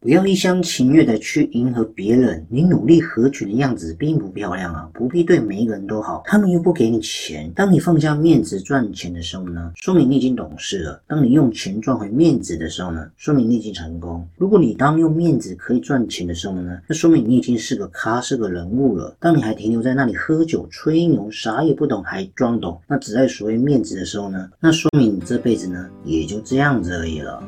不要一厢情愿的去迎合别人，你努力合群的样子并不漂亮啊！不必对每一个人都好，他们又不给你钱。当你放下面子赚钱的时候呢，说明你已经懂事了；当你用钱赚回面子的时候呢，说明你已经成功。如果你当用面子可以赚钱的时候呢，那说明你已经是个咖，是个人物了。当你还停留在那里喝酒吹牛，啥也不懂还装懂，那只在所谓面子的时候呢，那说明你这辈子呢也就这样子而已了。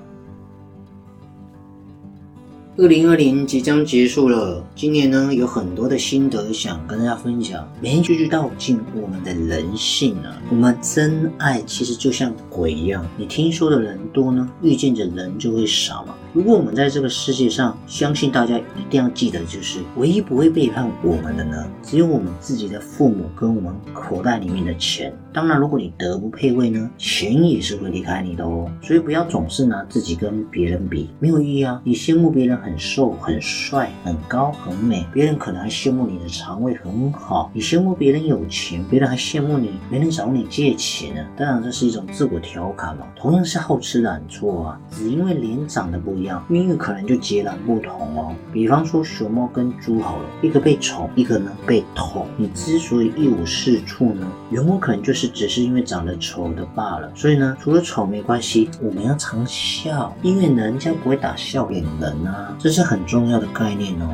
二零二零即将结束了，今年呢有很多的心得想跟大家分享。每一句句道尽我们的人性啊，我们真爱其实就像鬼一样，你听说的人多呢，遇见的人就会少嘛。如果我们在这个世界上，相信大家一定要记得，就是唯一不会背叛我们的呢，只有我们自己的父母跟我们口袋里面的钱。当然，如果你德不配位呢，钱也是会离开你的哦。所以不要总是拿自己跟别人比，没有意义啊。你羡慕别人很瘦、很帅、很高、很美，别人可能还羡慕你的肠胃很好；你羡慕别人有钱，别人还羡慕你没人找你借钱呢。当然，这是一种自我调侃嘛。同样是好吃懒做啊，只因为脸长得不。一样命运可能就截然不同哦。比方说熊猫跟猪好了，一个被宠，一个呢被捅。你之所以一无是处呢，原有可能就是只是因为长得丑的罢了。所以呢，除了丑没关系，我们要常笑，因为人家不会打笑脸人啊，这是很重要的概念哦。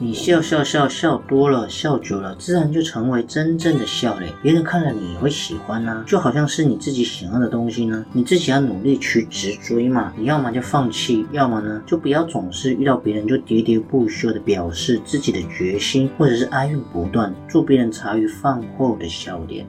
你笑笑笑笑多了，笑久了，自然就成为真正的笑脸。别人看了你也会喜欢呐，就好像是你自己喜欢的东西呢，你自己要努力去直追嘛。你要么就放弃，要么呢就不要总是遇到别人就喋喋不休的表示自己的决心，或者是哀怨不断，做别人茶余饭后的笑点。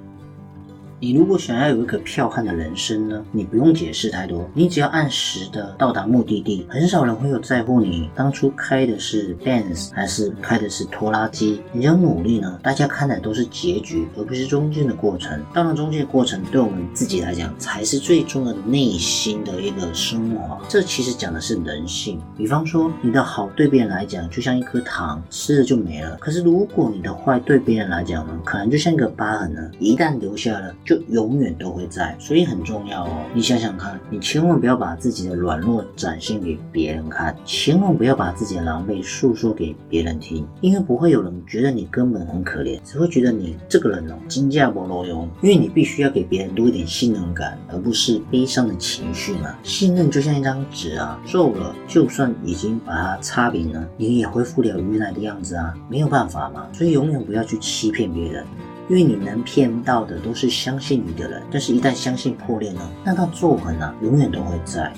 你如果想要有一个剽悍的人生呢，你不用解释太多，你只要按时的到达目的地，很少人会有在乎你当初开的是 Benz 还是开的是拖拉机。你要努力呢，大家看的都是结局，而不是中间的过程。当然，中间的过程对我们自己来讲才是最重要的内心的一个升华。这其实讲的是人性。比方说，你的好对别人来讲就像一颗糖，吃了就没了。可是如果你的坏对别人来讲呢，可能就像一个疤痕呢，一旦留下了。就永远都会在，所以很重要哦。你想想看，你千万不要把自己的软弱展现给别人看，千万不要把自己的狼狈诉说给别人听，因为不会有人觉得你根本很可怜，只会觉得你这个人哦，金价不落用。因为你必须要给别人多一点信任感，而不是悲伤的情绪嘛。信任就像一张纸啊，皱了，就算已经把它擦平了，你也恢复了原来的样子啊，没有办法嘛。所以永远不要去欺骗别人。因为你能骗到的都是相信你的人，但是一旦相信破裂呢，那道皱痕啊，永远都会在。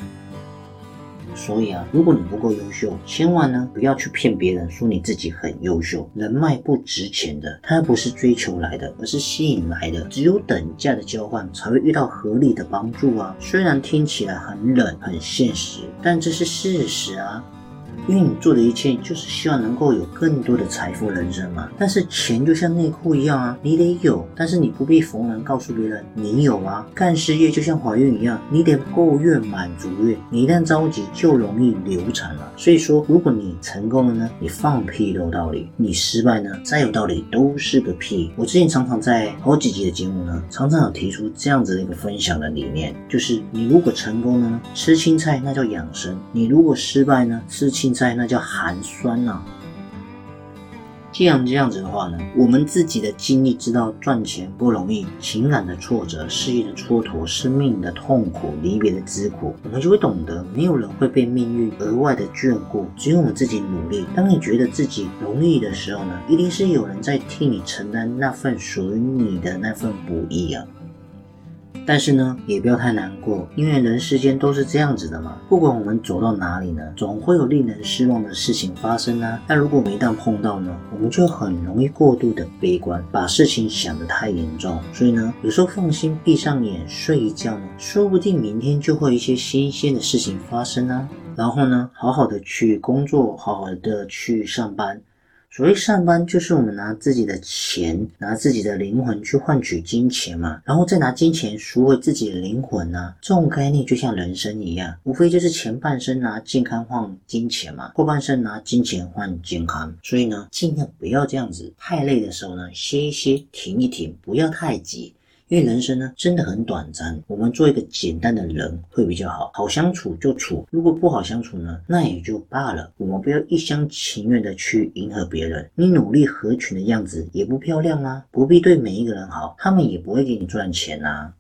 所以啊，如果你不够优秀，千万呢不要去骗别人说你自己很优秀。人脉不值钱的，它不是追求来的，而是吸引来的。只有等价的交换，才会遇到合理的帮助啊。虽然听起来很冷、很现实，但这是事实啊。因为你做的一切就是希望能够有更多的财富人生嘛。但是钱就像内裤一样啊，你得有，但是你不必逢人告诉别人你有啊。干事业就像怀孕一样，你得够月满足月，你一旦着急就容易流产了。所以说，如果你成功了呢，你放屁都有道理；你失败呢，再有道理都是个屁。我之前常常在好几集的节目呢，常常有提出这样子的一个分享的理念，就是你如果成功呢，吃青菜那叫养生；你如果失败呢，吃青青。在那叫寒酸呐。既然这样子的话呢，我们自己的经历知道赚钱不容易，情感的挫折、事业的蹉跎、生命的痛苦、离别的之苦，我们就会懂得，没有人会被命运额外的眷顾，只有我们自己努力。当你觉得自己容易的时候呢，一定是有人在替你承担那份属于你的那份不易啊。但是呢，也不要太难过，因为人世间都是这样子的嘛。不管我们走到哪里呢，总会有令人失望的事情发生啊。但如果我们一旦碰到呢，我们就很容易过度的悲观，把事情想得太严重。所以呢，有时候放心，闭上眼睡一觉呢，说不定明天就会有一些新鲜的事情发生啊。然后呢，好好的去工作，好好的去上班。所谓上班，就是我们拿自己的钱，拿自己的灵魂去换取金钱嘛，然后再拿金钱赎回自己的灵魂呢。这种概念就像人生一样，无非就是前半生拿健康换金钱嘛，后半生拿金钱换健康。所以呢，尽量不要这样子，太累的时候呢，歇一歇，停一停，不要太急。因为人生呢真的很短暂，我们做一个简单的人会比较好，好相处就处，如果不好相处呢，那也就罢了。我们不要一厢情愿的去迎合别人，你努力合群的样子也不漂亮啊，不必对每一个人好，他们也不会给你赚钱啊。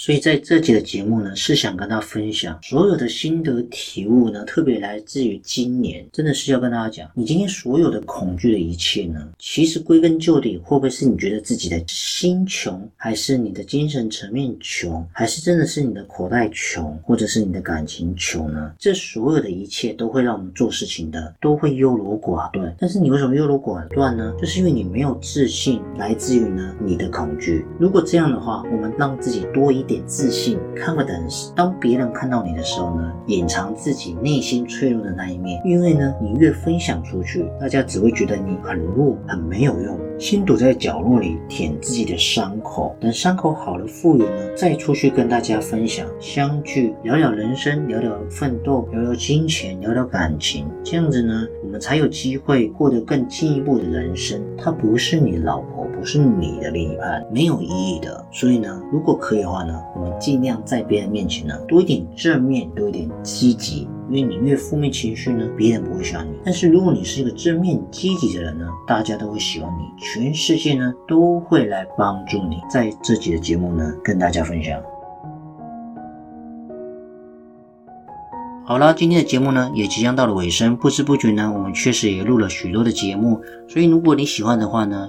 所以在这集的节目呢，是想跟大家分享所有的心得体悟呢，特别来自于今年，真的是要跟大家讲，你今天所有的恐惧的一切呢，其实归根究底，会不会是你觉得自己的心穷，还是你的精神层面穷，还是真的是你的口袋穷，或者是你的感情穷呢？这所有的一切都会让我们做事情的都会优柔寡断。但是你为什么优柔寡断呢？就是因为你没有自信，来自于呢你的恐惧。如果这样的话，我们让自己多一。点自信，confidence。当别人看到你的时候呢，隐藏自己内心脆弱的那一面，因为呢，你越分享出去，大家只会觉得你很弱，很没有用。先躲在角落里舔自己的伤口，等伤口好了复原了，再出去跟大家分享，相聚聊聊人生，聊聊奋斗，聊聊金钱，聊聊感情，这样子呢，我们才有机会获得更进一步的人生。他不是你老婆，不是你的另一半，没有意义的。所以呢，如果可以的话呢，我们尽量在别人面前呢，多一点正面，多一点积极。因为你越负面情绪呢，别人不会喜欢你。但是如果你是一个正面积极的人呢，大家都会喜欢你，全世界呢都会来帮助你。在这集的节目呢，跟大家分享。好了，今天的节目呢也即将到了尾声，不知不觉呢，我们确实也录了许多的节目。所以如果你喜欢的话呢，